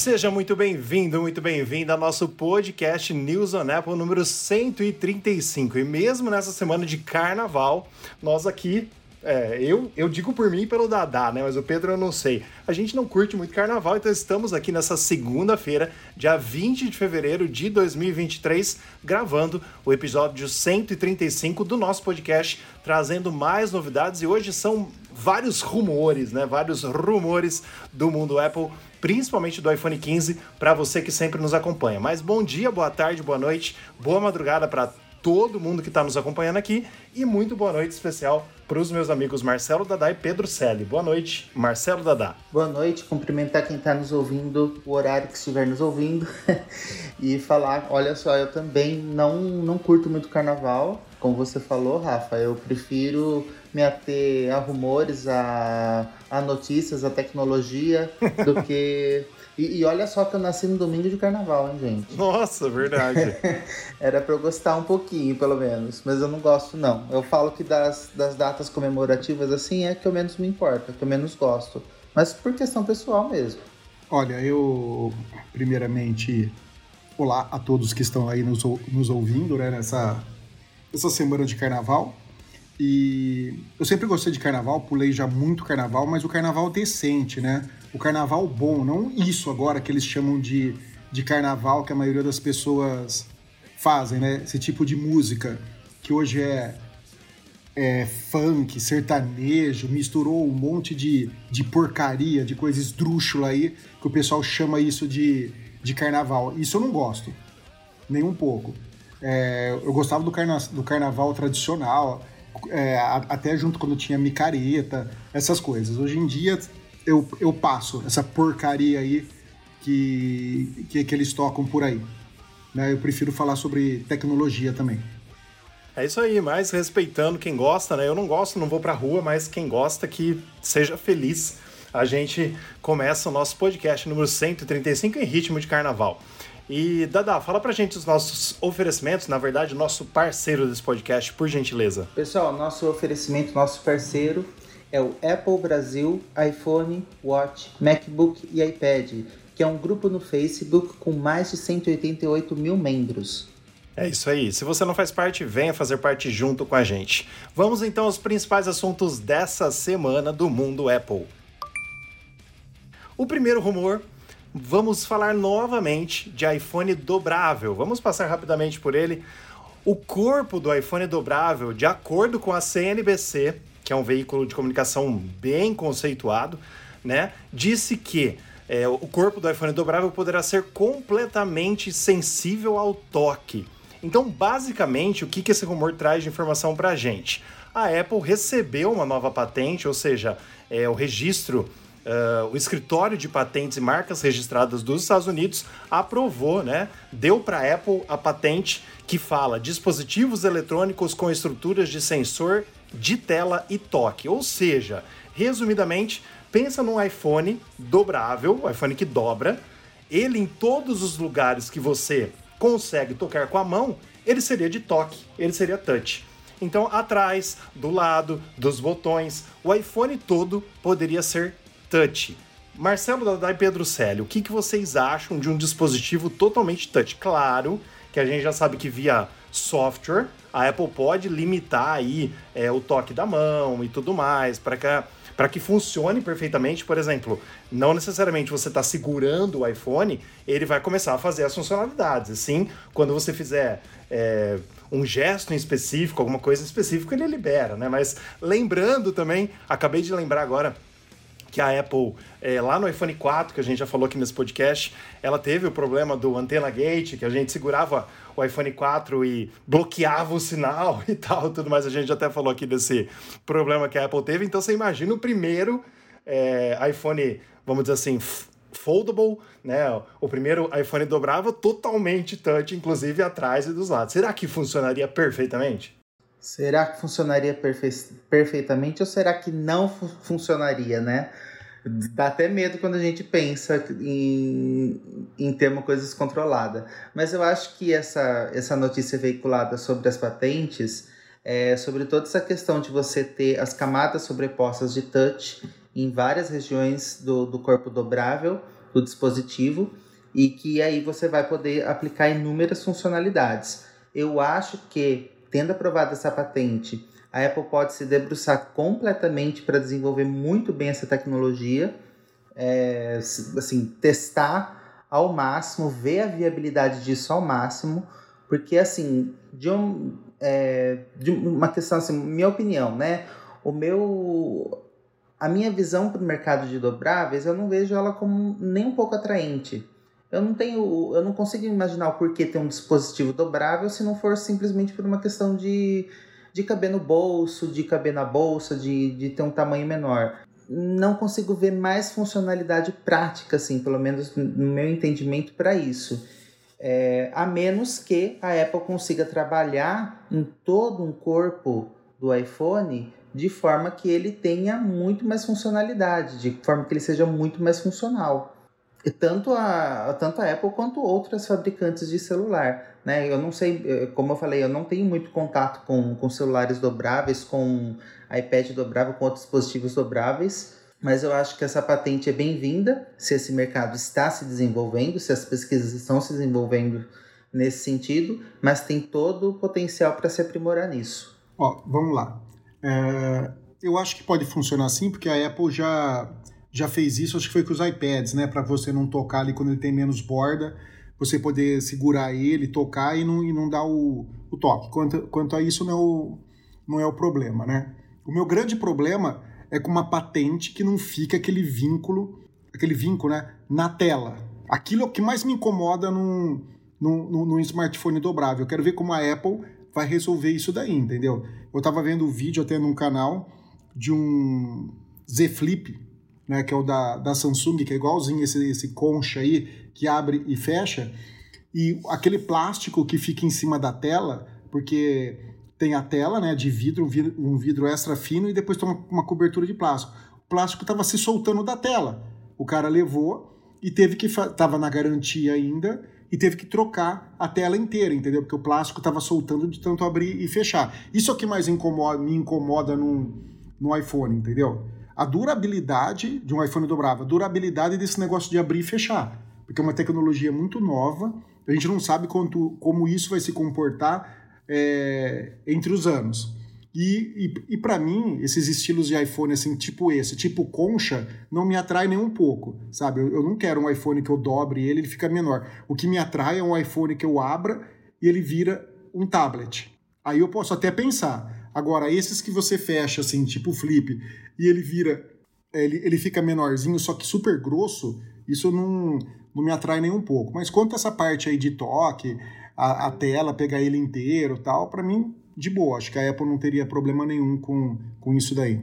Seja muito bem-vindo, muito bem-vinda ao nosso podcast News on Apple número 135. E mesmo nessa semana de carnaval, nós aqui é, eu, eu digo por mim e pelo Dadá, né? Mas o Pedro eu não sei. A gente não curte muito carnaval, então estamos aqui nessa segunda-feira, dia 20 de fevereiro de 2023, gravando o episódio 135 do nosso podcast, trazendo mais novidades. E hoje são vários rumores, né? Vários rumores do mundo Apple principalmente do iPhone 15, para você que sempre nos acompanha. Mas bom dia, boa tarde, boa noite, boa madrugada para todo mundo que está nos acompanhando aqui e muito boa noite especial para os meus amigos Marcelo Dadá e Pedro Selle. Boa noite, Marcelo Dadá. Boa noite, cumprimentar quem está nos ouvindo, o horário que estiver nos ouvindo, e falar: olha só, eu também não, não curto muito carnaval, como você falou, Rafa, eu prefiro me ater a rumores, a, a notícias, a tecnologia, do que e, e, olha só que eu nasci no domingo de carnaval, hein, gente? Nossa, verdade. Era pra eu gostar um pouquinho, pelo menos. Mas eu não gosto, não. Eu falo que das, das datas comemorativas, assim, é que eu menos me importa, que eu menos gosto. Mas por questão pessoal mesmo. Olha, eu, primeiramente, olá a todos que estão aí nos, nos ouvindo, né, nessa, nessa semana de carnaval. E eu sempre gostei de carnaval, pulei já muito carnaval, mas o carnaval decente, né? o carnaval bom, não isso agora que eles chamam de, de carnaval que a maioria das pessoas fazem, né? Esse tipo de música que hoje é, é funk, sertanejo, misturou um monte de, de porcaria, de coisa esdrúxula aí, que o pessoal chama isso de, de carnaval. Isso eu não gosto, nem um pouco. É, eu gostava do, carna, do carnaval tradicional, é, até junto quando tinha micareta, essas coisas. Hoje em dia eu, eu passo essa porcaria aí que, que, que eles tocam por aí. Né? Eu prefiro falar sobre tecnologia também. É isso aí, mas respeitando quem gosta, né? Eu não gosto, não vou pra rua, mas quem gosta que seja feliz. A gente começa o nosso podcast número 135 em ritmo de carnaval. E Dada, fala pra gente os nossos oferecimentos, na verdade, nosso parceiro desse podcast, por gentileza. Pessoal, nosso oferecimento, nosso parceiro é o Apple Brasil, iPhone, Watch, MacBook e iPad, que é um grupo no Facebook com mais de 188 mil membros. É isso aí. Se você não faz parte, venha fazer parte junto com a gente. Vamos então aos principais assuntos dessa semana do mundo Apple. O primeiro rumor, vamos falar novamente de iPhone dobrável. Vamos passar rapidamente por ele. O corpo do iPhone dobrável, de acordo com a CNBC, que é um veículo de comunicação bem conceituado, né, disse que é, o corpo do iPhone dobrável poderá ser completamente sensível ao toque. Então, basicamente, o que, que esse rumor traz de informação para a gente? A Apple recebeu uma nova patente, ou seja, é, o registro, uh, o escritório de patentes e marcas registradas dos Estados Unidos aprovou, né? Deu para a Apple a patente que fala dispositivos eletrônicos com estruturas de sensor de tela e toque. Ou seja, resumidamente, pensa num iPhone dobrável, o iPhone que dobra, ele em todos os lugares que você consegue tocar com a mão, ele seria de toque, ele seria touch. Então, atrás, do lado, dos botões, o iPhone todo poderia ser touch. Marcelo Dadá e Pedro Célio, o que, que vocês acham de um dispositivo totalmente touch? Claro que a gente já sabe que via software a Apple pode limitar aí é, o toque da mão e tudo mais para que para que funcione perfeitamente, por exemplo, não necessariamente você está segurando o iPhone, ele vai começar a fazer as funcionalidades. Sim, quando você fizer é, um gesto em específico, alguma coisa específica, ele libera, né? Mas lembrando também, acabei de lembrar agora, que a Apple, é, lá no iPhone 4, que a gente já falou aqui nesse podcast, ela teve o problema do antena gate, que a gente segurava o iPhone 4 e bloqueava o sinal e tal, tudo mais. A gente até falou aqui desse problema que a Apple teve. Então você imagina o primeiro é, iPhone, vamos dizer assim, foldable, né? O primeiro iPhone dobrava totalmente touch, inclusive atrás e dos lados. Será que funcionaria perfeitamente? Será que funcionaria perfe perfeitamente ou será que não fu funcionaria, né? Dá até medo quando a gente pensa em, em ter uma coisa descontrolada. Mas eu acho que essa, essa notícia veiculada sobre as patentes, é, sobre toda essa questão de você ter as camadas sobrepostas de touch em várias regiões do, do corpo dobrável, do dispositivo e que aí você vai poder aplicar inúmeras funcionalidades. Eu acho que, tendo aprovado essa patente, a Apple pode se debruçar completamente para desenvolver muito bem essa tecnologia, é, assim, testar ao máximo, ver a viabilidade disso ao máximo, porque assim, de, um, é, de uma questão assim, minha opinião, né? O meu a minha visão para o mercado de dobráveis, eu não vejo ela como nem um pouco atraente. Eu não tenho, eu não consigo imaginar o porquê ter um dispositivo dobrável se não for simplesmente por uma questão de, de caber no bolso, de caber na bolsa, de, de ter um tamanho menor. Não consigo ver mais funcionalidade prática, assim, pelo menos no meu entendimento, para isso. É, a menos que a Apple consiga trabalhar em todo um corpo do iPhone de forma que ele tenha muito mais funcionalidade, de forma que ele seja muito mais funcional. Tanto a, tanto a Apple quanto outras fabricantes de celular. Né? Eu não sei, eh, como eu falei, eu não tenho muito contato com, com celulares dobráveis, com iPad dobrável, com outros dispositivos dobráveis, mas eu acho que essa patente é bem-vinda se esse mercado está se desenvolvendo, se as pesquisas estão se desenvolvendo nesse sentido, mas tem todo o potencial para se aprimorar nisso. Ó, vamos lá. É, eu acho que pode funcionar assim, porque a Apple já, já fez isso, acho que foi com os iPads, né? Para você não tocar ali quando ele tem menos borda, você poder segurar ele, tocar e não, e não dar o, o toque. Quanto, quanto a isso, não é o, não é o problema, né? O meu grande problema é com uma patente que não fica aquele vínculo, aquele vínculo, né? Na tela. Aquilo é o que mais me incomoda num, num, num smartphone dobrável. Eu quero ver como a Apple vai resolver isso daí, entendeu? Eu tava vendo um vídeo até num canal de um Z Flip, né, que é o da, da Samsung, que é igualzinho esse, esse concha aí, que abre e fecha, e aquele plástico que fica em cima da tela, porque tem a tela né, de vidro, um vidro, um vidro extra fino, e depois toma uma cobertura de plástico. O plástico estava se soltando da tela. O cara levou e teve que. Tava na garantia ainda e teve que trocar a tela inteira, entendeu? Porque o plástico estava soltando de tanto abrir e fechar. Isso é o que mais incomoda, me incomoda no iPhone, entendeu? A durabilidade de um iPhone dobrável, a durabilidade desse negócio de abrir e fechar. Porque é uma tecnologia muito nova, a gente não sabe quanto, como isso vai se comportar é, entre os anos. E, e, e para mim, esses estilos de iPhone, assim, tipo esse, tipo concha, não me atrai nem um pouco, sabe? Eu, eu não quero um iPhone que eu dobre ele, ele fica menor. O que me atrai é um iPhone que eu abra e ele vira um tablet. Aí eu posso até pensar. Agora, esses que você fecha, assim, tipo flip, e ele vira, ele, ele fica menorzinho, só que super grosso, isso não, não me atrai nem um pouco. Mas quanto a essa parte aí de toque, a, a tela, pegar ele inteiro tal, para mim de boa. Acho que a Apple não teria problema nenhum com, com isso daí.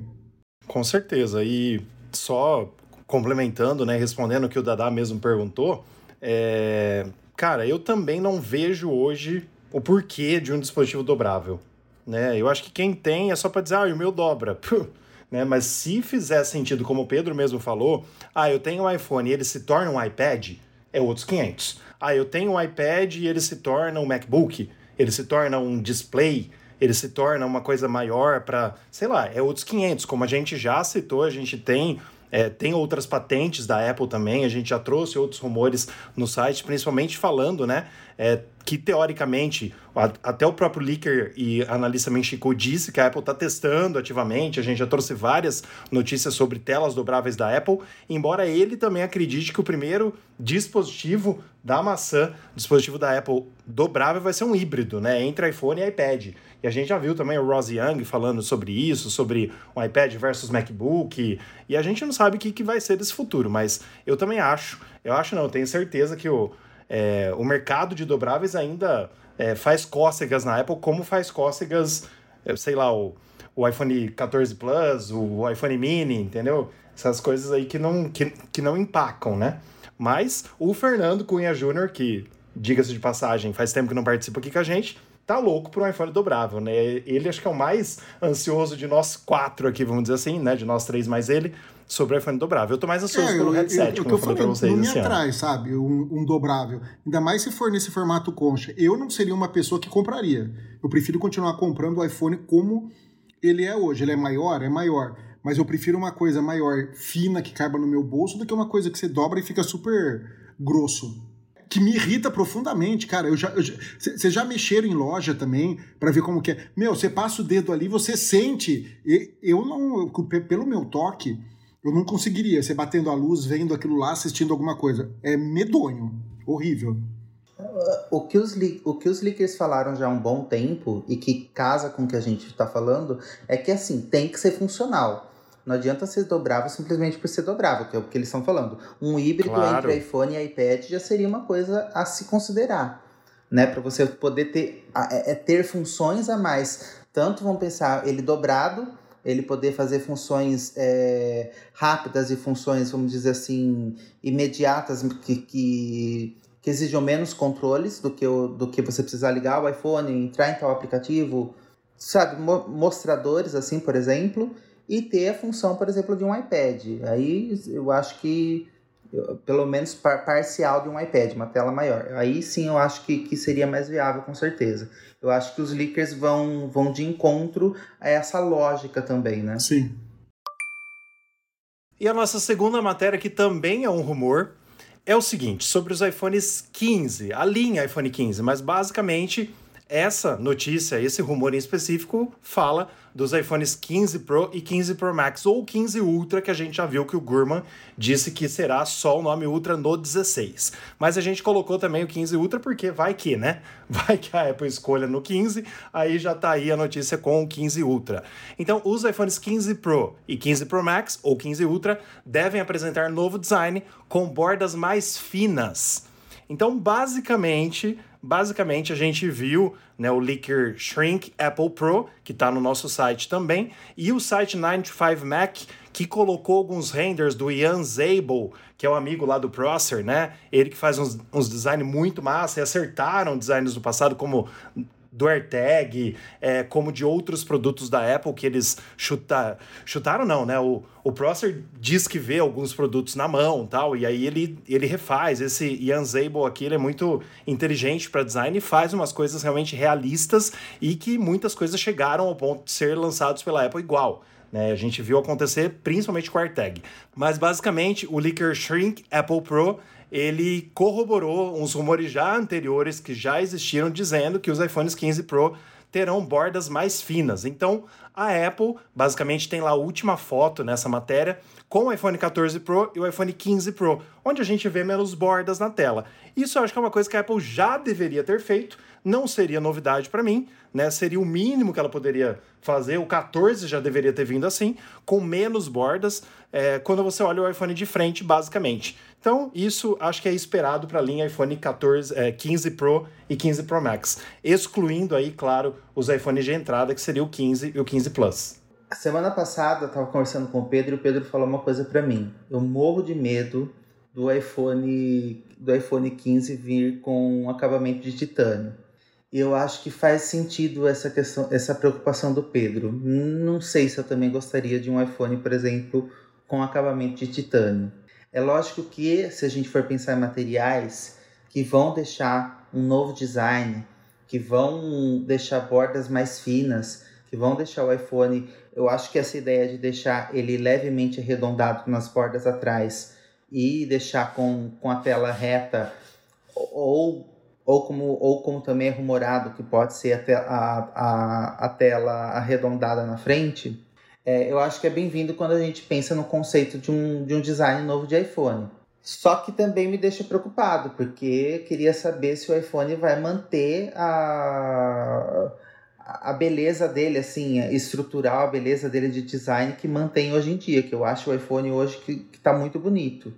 Com certeza. E só complementando, né, respondendo o que o Dadá mesmo perguntou, é... cara, eu também não vejo hoje o porquê de um dispositivo dobrável. Né? Eu acho que quem tem é só para dizer, ah, o meu dobra. Puh. Né? Mas se fizer sentido, como o Pedro mesmo falou, ah, eu tenho um iPhone e ele se torna um iPad, é outros 500. Ah, eu tenho um iPad e ele se torna um MacBook, ele se torna um display, ele se torna uma coisa maior para, sei lá, é outros 500, como a gente já citou, a gente tem é, tem outras patentes da Apple também, a gente já trouxe outros rumores no site, principalmente falando, né, é, que teoricamente, até o próprio leaker e analista Menchiku disse que a Apple está testando ativamente, a gente já trouxe várias notícias sobre telas dobráveis da Apple, embora ele também acredite que o primeiro dispositivo da maçã, dispositivo da Apple dobrável, vai ser um híbrido, né, entre iPhone e iPad. E a gente já viu também o Ross Young falando sobre isso, sobre o iPad versus MacBook, e a gente não sabe o que, que vai ser desse futuro, mas eu também acho, eu acho não, eu tenho certeza que o, é, o mercado de dobráveis ainda é, faz cócegas na Apple, como faz cócegas, é, sei lá, o, o iPhone 14 Plus, o iPhone Mini, entendeu? Essas coisas aí que não, que, que não empacam, né? Mas o Fernando Cunha Júnior, que, diga-se de passagem, faz tempo que não participa aqui com a gente, tá louco por um iPhone dobrável, né? Ele acho que é o mais ansioso de nós quatro aqui, vamos dizer assim, né? De nós três mais ele, sobre o iPhone dobrável. Eu tô mais ansioso é, pelo headset, eu, eu, como eu falei, pra vocês. Não me atrai, sabe? Um, um, dobrável. Ainda mais se for nesse formato concha. Eu não seria uma pessoa que compraria. Eu prefiro continuar comprando o iPhone como ele é hoje. Ele é maior? É maior. mas eu prefiro uma coisa maior, fina, que caiba no meu bolso, do que uma coisa que você dobra e fica super grosso. Que me irrita profundamente, cara. Eu já, vocês já, mexeram em loja também para ver como que é? Meu, você passa o dedo ali, você sente. Eu não, pelo meu toque, eu não conseguiria. Você batendo a luz, vendo aquilo lá, assistindo alguma coisa. É medonho, horrível. O que, os, o que os leakers falaram já há um bom tempo e que casa com o que a gente está falando é que assim, tem que ser funcional. Não adianta ser dobrável simplesmente por ser dobrável, que é o que eles estão falando. Um híbrido claro. entre iPhone e iPad já seria uma coisa a se considerar. Né, para você poder ter, é, é ter funções a mais. Tanto vão pensar ele dobrado, ele poder fazer funções é, rápidas e funções, vamos dizer assim, imediatas que, que que exijam menos controles do que, o, do que você precisar ligar o iPhone, entrar em tal aplicativo, sabe, mo mostradores assim, por exemplo, e ter a função, por exemplo, de um iPad. Aí eu acho que pelo menos par parcial de um iPad, uma tela maior. Aí sim eu acho que, que seria mais viável, com certeza. Eu acho que os leakers vão, vão de encontro a essa lógica também, né? Sim. E a nossa segunda matéria, que também é um rumor, é o seguinte, sobre os iPhones 15, a linha iPhone 15, mas basicamente essa notícia, esse rumor em específico, fala dos iPhones 15 Pro e 15 Pro Max, ou 15 Ultra, que a gente já viu que o Gurman disse que será só o nome Ultra no 16. Mas a gente colocou também o 15 Ultra porque vai que, né? Vai que a Apple escolha no 15, aí já tá aí a notícia com o 15 Ultra. Então, os iPhones 15 Pro e 15 Pro Max, ou 15 Ultra, devem apresentar novo design com bordas mais finas. Então, basicamente, basicamente a gente viu né, o leaker Shrink Apple Pro, que está no nosso site também, e o site 95Mac, que colocou alguns renders do Ian Zabel, que é o amigo lá do Prosser, né? Ele que faz uns, uns designs muito massa e acertaram designs do passado, como do AirTag, é, como de outros produtos da Apple que eles chuta, chutaram, não, né? O, o Prosser diz que vê alguns produtos na mão tal, e aí ele, ele refaz. Esse Ian Zabel aqui, ele é muito inteligente para design e faz umas coisas realmente realistas e que muitas coisas chegaram ao ponto de ser lançados pela Apple igual. Né? A gente viu acontecer principalmente com o AirTag. Mas basicamente, o Leaker Shrink Apple Pro ele corroborou uns rumores já anteriores que já existiram dizendo que os iPhones 15 Pro terão bordas mais finas. Então, a Apple basicamente tem lá a última foto nessa matéria com o iPhone 14 Pro e o iPhone 15 Pro, onde a gente vê menos bordas na tela. Isso eu acho que é uma coisa que a Apple já deveria ter feito, não seria novidade para mim, né? Seria o mínimo que ela poderia fazer. O 14 já deveria ter vindo assim, com menos bordas, é, quando você olha o iPhone de frente, basicamente. Então, isso acho que é esperado para a linha iPhone 14, é, 15 Pro e 15 Pro Max, excluindo aí, claro, os iPhones de entrada, que seria o 15 e o 15 Plus. A semana passada eu estava conversando com o Pedro e o Pedro falou uma coisa para mim. Eu morro de medo do iPhone do iPhone 15 vir com um acabamento de titânio. E eu acho que faz sentido essa questão, essa preocupação do Pedro. Não sei se eu também gostaria de um iPhone, por exemplo, com acabamento de titânio. É lógico que se a gente for pensar em materiais que vão deixar um novo design, que vão deixar bordas mais finas, que vão deixar o iPhone, eu acho que essa ideia de deixar ele levemente arredondado nas bordas atrás e deixar com, com a tela reta ou ou como, ou como também é rumorado que pode ser a, te, a, a, a tela arredondada na frente, é, eu acho que é bem-vindo quando a gente pensa no conceito de um, de um design novo de iPhone. Só que também me deixa preocupado, porque queria saber se o iPhone vai manter a, a beleza dele, assim, estrutural, a beleza dele de design que mantém hoje em dia, que eu acho o iPhone hoje que, está muito bonito.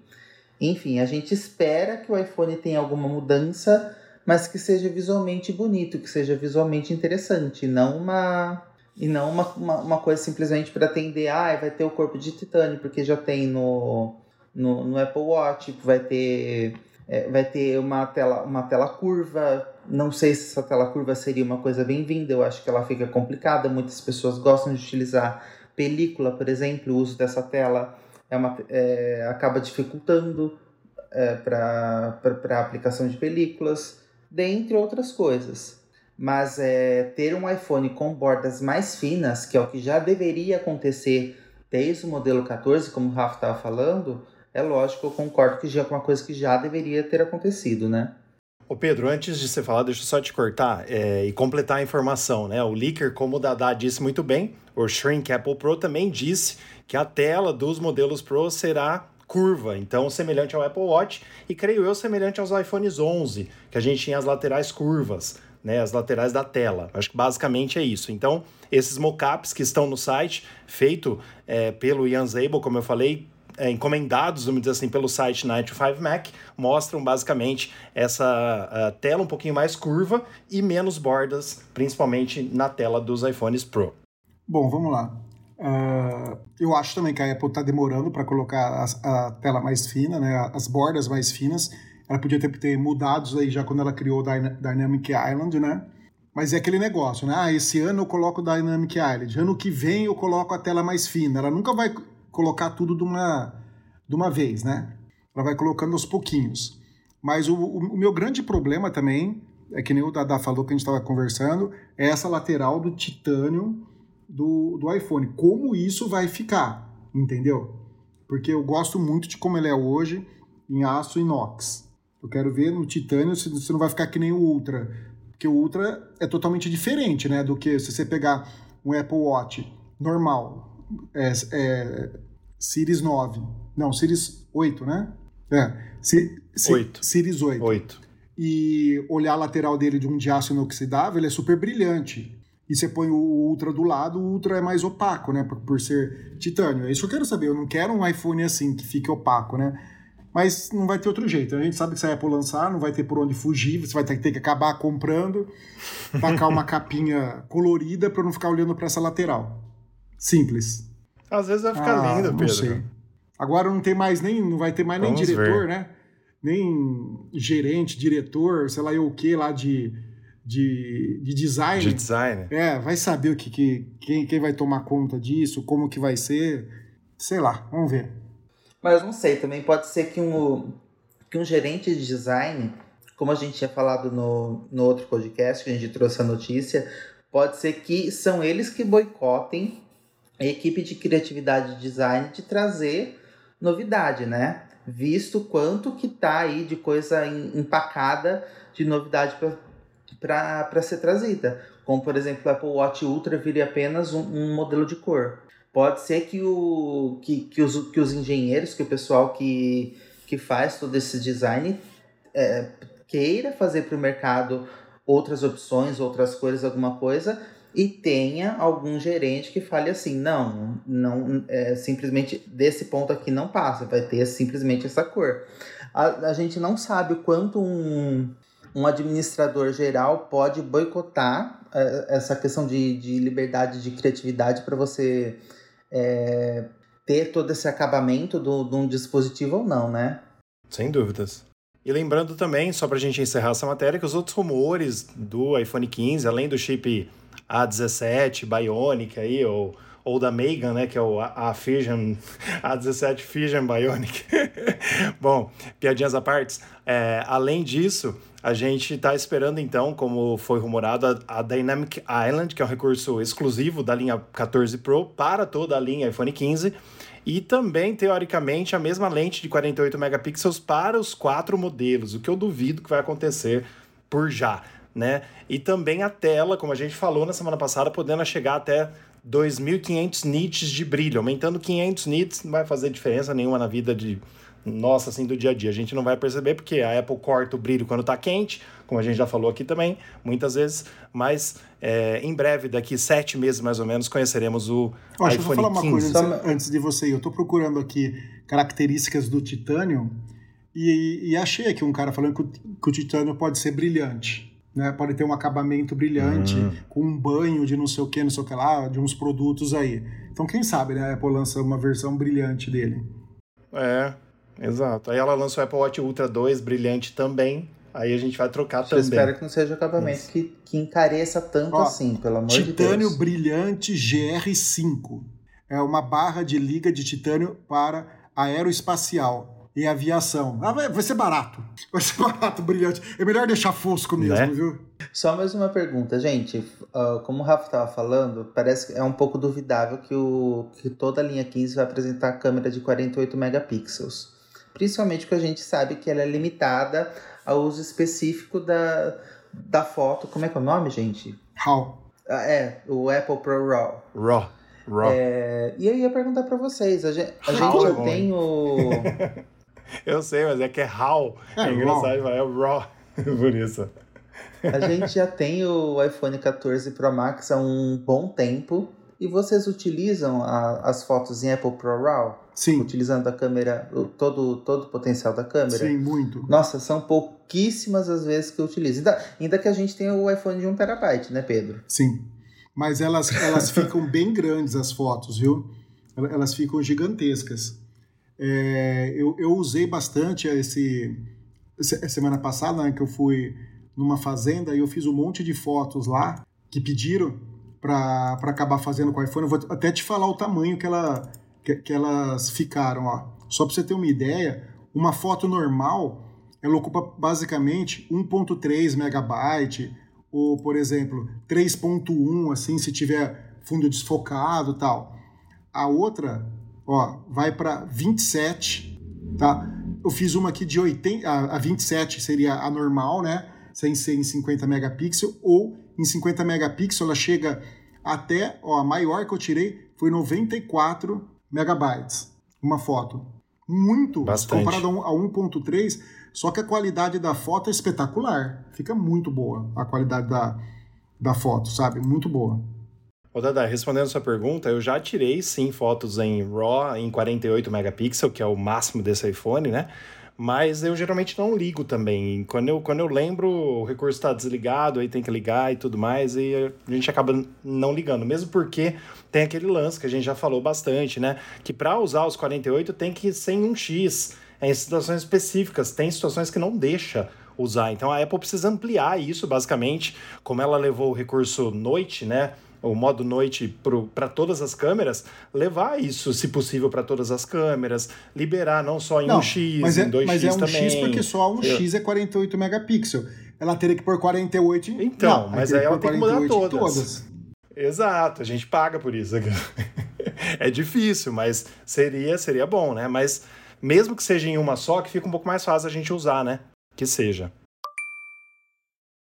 Enfim, a gente espera que o iPhone tenha alguma mudança, mas que seja visualmente bonito, que seja visualmente interessante, não uma e não uma, uma, uma coisa simplesmente para atender, ah, vai ter o corpo de titânio, porque já tem no, no, no Apple Watch, vai ter, é, vai ter uma tela, uma tela curva. Não sei se essa tela curva seria uma coisa bem-vinda, eu acho que ela fica complicada. Muitas pessoas gostam de utilizar película, por exemplo, o uso dessa tela é uma, é, acaba dificultando é, para a aplicação de películas, dentre outras coisas mas é, ter um iPhone com bordas mais finas, que é o que já deveria acontecer desde o modelo 14, como o Rafa estava falando, é lógico, eu concordo que já é uma coisa que já deveria ter acontecido, né? Ô Pedro, antes de você falar, deixa eu só te cortar é, e completar a informação, né? O leaker, como o Dada disse muito bem, o Shrink Apple Pro também disse que a tela dos modelos Pro será curva, então semelhante ao Apple Watch e creio eu semelhante aos iPhones 11, que a gente tinha as laterais curvas, né, as laterais da tela. Acho que basicamente é isso. Então, esses mockups que estão no site, feito é, pelo Ian Zabel, como eu falei, é, encomendados, vamos dizer assim, pelo site 9to5Mac, mostram basicamente essa tela um pouquinho mais curva e menos bordas, principalmente na tela dos iPhones Pro. Bom, vamos lá. Uh, eu acho também que a Apple está demorando para colocar a, a, tela mais fina, né, as bordas mais finas. Ela podia ter, ter mudado aí já quando ela criou Dynamic Island, né? Mas é aquele negócio, né? Ah, esse ano eu coloco Dynamic Island, ano que vem eu coloco a tela mais fina. Ela nunca vai colocar tudo de uma, de uma vez, né? Ela vai colocando aos pouquinhos. Mas o, o, o meu grande problema também, é que nem o Dada falou que a gente estava conversando, é essa lateral do titânio do, do iPhone. Como isso vai ficar, entendeu? Porque eu gosto muito de como ele é hoje em aço inox. Eu quero ver no titânio se, se não vai ficar que nem o Ultra. Porque o Ultra é totalmente diferente, né? Do que se você pegar um Apple Watch normal, é, é, Series 9. Não, Series 8, né? É. Si, si, 8. Series 8. 8. E olhar a lateral dele de um de aço inoxidável, ele é super brilhante e você põe o Ultra do lado, o Ultra é mais opaco, né? Por, por ser titânio. É isso que eu quero saber. Eu não quero um iPhone assim, que fique opaco, né? Mas não vai ter outro jeito. A gente sabe que se a Apple lançar, não vai ter por onde fugir, você vai ter, ter que acabar comprando, tacar uma capinha colorida para não ficar olhando para essa lateral. Simples. Às vezes vai ficar ah, lindo, Pedro. Sei. Agora não tem mais nem, não vai ter mais Vamos nem diretor, ver. né? Nem gerente, diretor, sei lá eu o que lá de de, de design. De design. É, vai saber o que, que quem, quem vai tomar conta disso, como que vai ser, sei lá, vamos ver. Mas não sei, também pode ser que um, que um gerente de design, como a gente tinha falado no, no outro podcast, que a gente trouxe a notícia, pode ser que são eles que boicotem a equipe de criatividade e design de trazer novidade, né? Visto quanto que tá aí de coisa empacada de novidade para ser trazida. Como, por exemplo, o Apple Watch Ultra vire apenas um, um modelo de cor. Pode ser que, o, que, que, os, que os engenheiros, que o pessoal que, que faz todo esse design é, queira fazer para o mercado outras opções, outras cores, alguma coisa, e tenha algum gerente que fale assim, não, não é, simplesmente desse ponto aqui não passa, vai ter simplesmente essa cor. A, a gente não sabe quanto um, um administrador geral pode boicotar é, essa questão de, de liberdade de criatividade para você é, ter todo esse acabamento do, de um dispositivo ou não, né? Sem dúvidas. E lembrando também, só para a gente encerrar essa matéria, que os outros rumores do iPhone 15, além do chip A17 Bionic aí, ou ou da Megan, né, que é o, a, a Fission, a 17 Fission Bionic. Bom, piadinhas à parte. É, além disso, a gente está esperando então, como foi rumorado, a, a, Dynamic Island, que é um recurso exclusivo da linha 14 Pro para toda a linha iPhone 15. E também, teoricamente, a mesma lente de 48 megapixels para os quatro modelos, o que eu duvido que vai acontecer por já. Né? E também a tela, como a gente falou na semana passada, podendo chegar até 2.500 nits de brilho. Aumentando 500 nits não vai fazer diferença nenhuma na vida de nossa, assim, do dia a dia. A gente não vai perceber porque a Apple corta o brilho quando está quente, como a gente já falou aqui também, muitas vezes. Mas é, em breve, daqui sete meses mais ou menos, conheceremos o Ó, iPhone deixa eu falar uma 15. coisa antes, antes, de você ir. Eu estou procurando aqui características do titânio e, e achei aqui um cara falando que o, que o titânio pode ser brilhante né? Pode ter um acabamento brilhante, uhum. com um banho de não sei o que, não sei o que lá, de uns produtos aí. Então, quem sabe, né? A Apple lança uma versão brilhante dele. É, exato. Aí ela lança o Apple Watch Ultra 2 brilhante também. Aí a gente vai trocar Eu também. espero que não seja acabamento que, que encareça tanto Ó, assim, pelo amor de Deus. Titânio brilhante GR5. É uma barra de liga de titânio para aeroespacial em aviação. Ah, vai, vai ser barato. Vai ser barato, brilhante. É melhor deixar fosco mesmo, né? viu? Só mais uma pergunta, gente. Uh, como o Rafa estava falando, parece que é um pouco duvidável que, o, que toda a linha 15 vai apresentar câmera de 48 megapixels. Principalmente porque a gente sabe que ela é limitada ao uso específico da, da foto. Como é que é o nome, gente? RAW. Ah, é, o Apple Pro RAW. RAW. RAW. É, e aí ia perguntar para vocês, a gente, a gente já tem o... Eu sei, mas é que é RAW. É, é engraçado, é o RAW. Por isso. A gente já tem o iPhone 14 Pro Max há um bom tempo. E vocês utilizam a, as fotos em Apple Pro RAW? Sim. Utilizando a câmera, todo, todo o potencial da câmera? Sim, muito. Nossa, são pouquíssimas as vezes que eu utilizo. Ainda, ainda que a gente tenha o iPhone de 1 terabyte, né, Pedro? Sim. Mas elas, elas ficam bem grandes as fotos, viu? Elas ficam gigantescas. É, eu, eu usei bastante esse semana passada, né, que eu fui numa fazenda e eu fiz um monte de fotos lá que pediram para acabar fazendo com o iPhone. Eu vou até te falar o tamanho que, ela, que, que elas ficaram. Ó. Só para você ter uma ideia, uma foto normal ela ocupa basicamente 1.3 megabyte ou, por exemplo, 3.1, assim, se tiver fundo desfocado tal. A outra, ó, vai para 27, tá? Eu fiz uma aqui de 80, a, a 27 seria a normal, né? Sem ser em 50 megapixels, ou em 50 megapixels ela chega até, ó, a maior que eu tirei foi 94 megabytes, uma foto. Muito, Bastante. comparado a 1.3, só que a qualidade da foto é espetacular. Fica muito boa a qualidade da, da foto, sabe? Muito boa. Ô Dada, respondendo sua pergunta, eu já tirei sim fotos em RAW em 48 megapixels, que é o máximo desse iPhone, né? Mas eu geralmente não ligo também. Quando eu, quando eu lembro, o recurso está desligado, aí tem que ligar e tudo mais, e a gente acaba não ligando. Mesmo porque tem aquele lance que a gente já falou bastante, né? Que para usar os 48 tem que ser em um X, é em situações específicas. Tem situações que não deixa usar. Então a Apple precisa ampliar isso, basicamente, como ela levou o recurso noite, né? O modo noite para todas as câmeras, levar isso, se possível, para todas as câmeras, liberar não só em não, 1x, mas é, em 2x mas é um também. X porque só 1x é 48 megapixels. Ela teria que pôr 48 em... Então, não, mas aí ela tem que mudar todas. todas. Exato, a gente paga por isso. é difícil, mas seria, seria bom, né? Mas mesmo que seja em uma só, que fica um pouco mais fácil a gente usar, né? Que seja.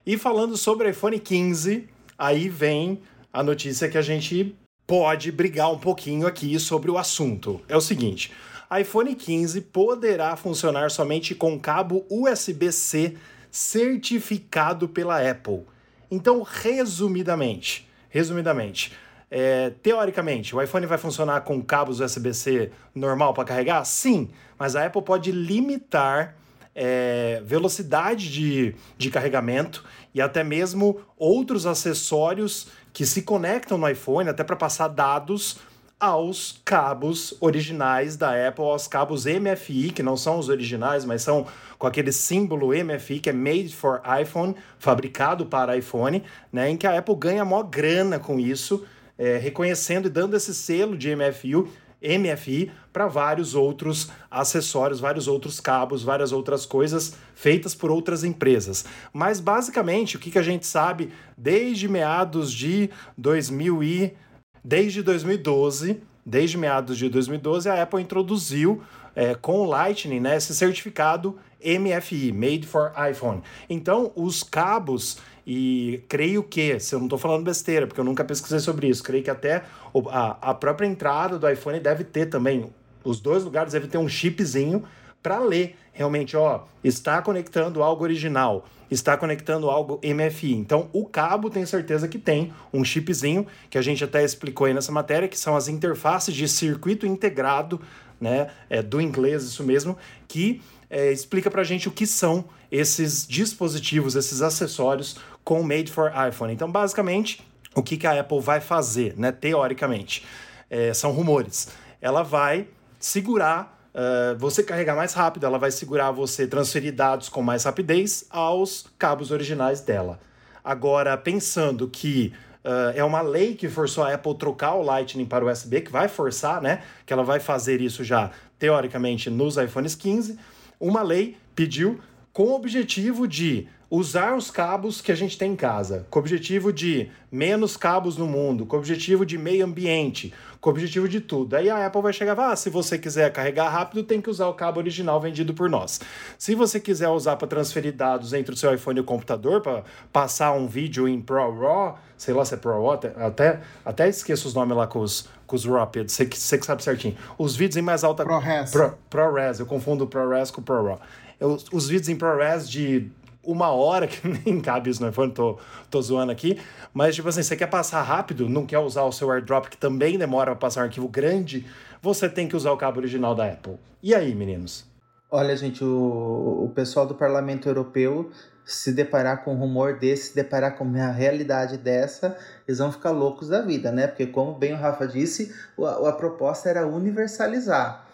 E falando sobre iPhone 15, aí vem a notícia que a gente pode brigar um pouquinho aqui sobre o assunto. É o seguinte: iPhone 15 poderá funcionar somente com cabo USB-C certificado pela Apple. Então, resumidamente, resumidamente, é, teoricamente, o iPhone vai funcionar com cabos USB-C normal para carregar? Sim, mas a Apple pode limitar é, velocidade de, de carregamento e até mesmo outros acessórios que se conectam no iPhone até para passar dados aos cabos originais da Apple, aos cabos MFI, que não são os originais, mas são com aquele símbolo MFI, que é Made for iPhone, fabricado para iPhone, né, em que a Apple ganha maior grana com isso, é, reconhecendo e dando esse selo de MFI MFI para vários outros acessórios, vários outros cabos, várias outras coisas feitas por outras empresas. Mas basicamente, o que, que a gente sabe desde meados de 2000 e desde 2012, desde meados de 2012, a Apple introduziu é, com o Lightning né, esse certificado MFI, Made for iPhone. Então, os cabos e creio que, se eu não estou falando besteira, porque eu nunca pesquisei sobre isso, creio que até a, a própria entrada do iPhone deve ter também, os dois lugares devem ter um chipzinho para ler realmente, ó, está conectando algo original, está conectando algo MFI. Então, o cabo tem certeza que tem um chipzinho, que a gente até explicou aí nessa matéria, que são as interfaces de circuito integrado, né, é, do inglês isso mesmo, que é, explica para a gente o que são esses dispositivos, esses acessórios com Made for iPhone. Então, basicamente, o que, que a Apple vai fazer, né? Teoricamente, é, são rumores. Ela vai segurar uh, você carregar mais rápido, ela vai segurar você transferir dados com mais rapidez aos cabos originais dela. Agora, pensando que Uh, é uma lei que forçou a Apple trocar o Lightning para o USB, que vai forçar, né? Que ela vai fazer isso já teoricamente, nos iPhones 15, uma lei pediu com o objetivo de usar os cabos que a gente tem em casa, com o objetivo de menos cabos no mundo, com o objetivo de meio ambiente, com o objetivo de tudo. Aí a Apple vai chegar e falar: ah, se você quiser carregar rápido, tem que usar o cabo original vendido por nós. Se você quiser usar para transferir dados entre o seu iPhone e o computador, para passar um vídeo em ProRAW, sei lá se é ProRAW, até, até esqueço os nomes lá com os, com os Rapid, você que, você que sabe certinho. Os vídeos em mais alta. ProRes. Pro, ProRes, eu confundo ProRes com ProRAW. Os, os vídeos em ProRes de uma hora, que nem cabe isso no iPhone, tô, tô zoando aqui. Mas, tipo assim, você quer passar rápido, não quer usar o seu AirDrop, que também demora para passar um arquivo grande, você tem que usar o cabo original da Apple. E aí, meninos? Olha, gente, o, o pessoal do Parlamento Europeu se deparar com um rumor desse, se deparar com uma realidade dessa, eles vão ficar loucos da vida, né? Porque, como bem o Rafa disse, a, a proposta era universalizar.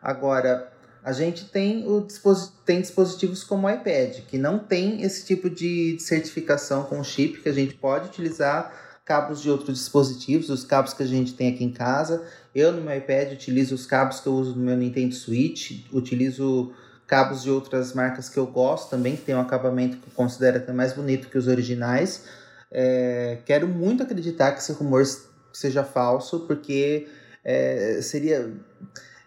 Agora, a gente tem, o tem dispositivos como o iPad, que não tem esse tipo de certificação com chip, que a gente pode utilizar cabos de outros dispositivos, os cabos que a gente tem aqui em casa. Eu no meu iPad utilizo os cabos que eu uso no meu Nintendo Switch, utilizo cabos de outras marcas que eu gosto também, que tem um acabamento que eu considero até mais bonito que os originais. É, quero muito acreditar que esse rumor seja falso, porque é, seria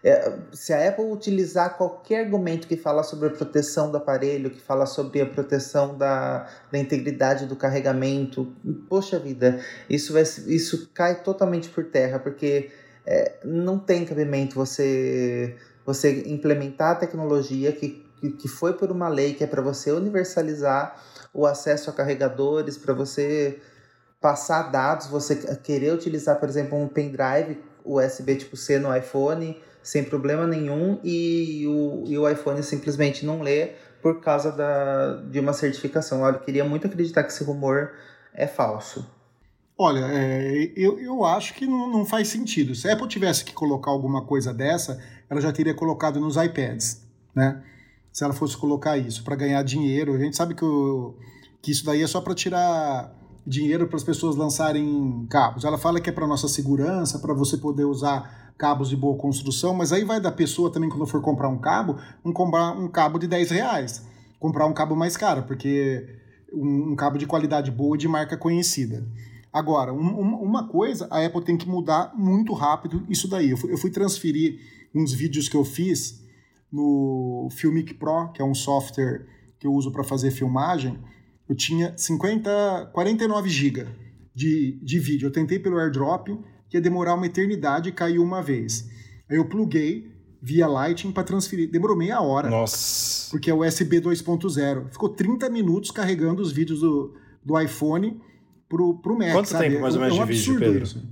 é, se a Apple utilizar qualquer argumento que fala sobre a proteção do aparelho, que fala sobre a proteção da, da integridade do carregamento, poxa vida, isso, vai, isso cai totalmente por terra, porque é, não tem cabimento você, você implementar a tecnologia que, que foi por uma lei que é para você universalizar o acesso a carregadores, para você passar dados, você querer utilizar, por exemplo, um pendrive USB tipo C no iPhone sem problema nenhum e o, e o iPhone simplesmente não lê por causa da, de uma certificação. Eu queria muito acreditar que esse rumor é falso. Olha, é, eu, eu acho que não, não, faz sentido. Se a Apple tivesse que colocar alguma coisa dessa, ela já teria colocado nos iPads, né? Se ela fosse colocar isso para ganhar dinheiro, a gente sabe que, o, que isso daí é só para tirar dinheiro para as pessoas lançarem cabos. Ela fala que é para nossa segurança, para você poder usar cabos de boa construção, mas aí vai da pessoa também, quando for comprar um cabo, um, comprar um cabo de 10 reais. Comprar um cabo mais caro, porque um, um cabo de qualidade boa de marca conhecida. Agora, um, uma coisa, a Apple tem que mudar muito rápido isso daí. Eu fui, eu fui transferir uns vídeos que eu fiz no Filmic Pro, que é um software que eu uso para fazer filmagem. Eu tinha 50, 49 GB de, de vídeo. Eu tentei pelo AirDrop, que ia demorar uma eternidade e caiu uma vez. Aí eu pluguei via Lightning para transferir. Demorou meia hora. Nossa. Porque é USB 2.0. Ficou 30 minutos carregando os vídeos do, do iPhone pro, pro Mac. Quanto sabe? tempo mais ou menos é um de vídeo, Pedro? Isso.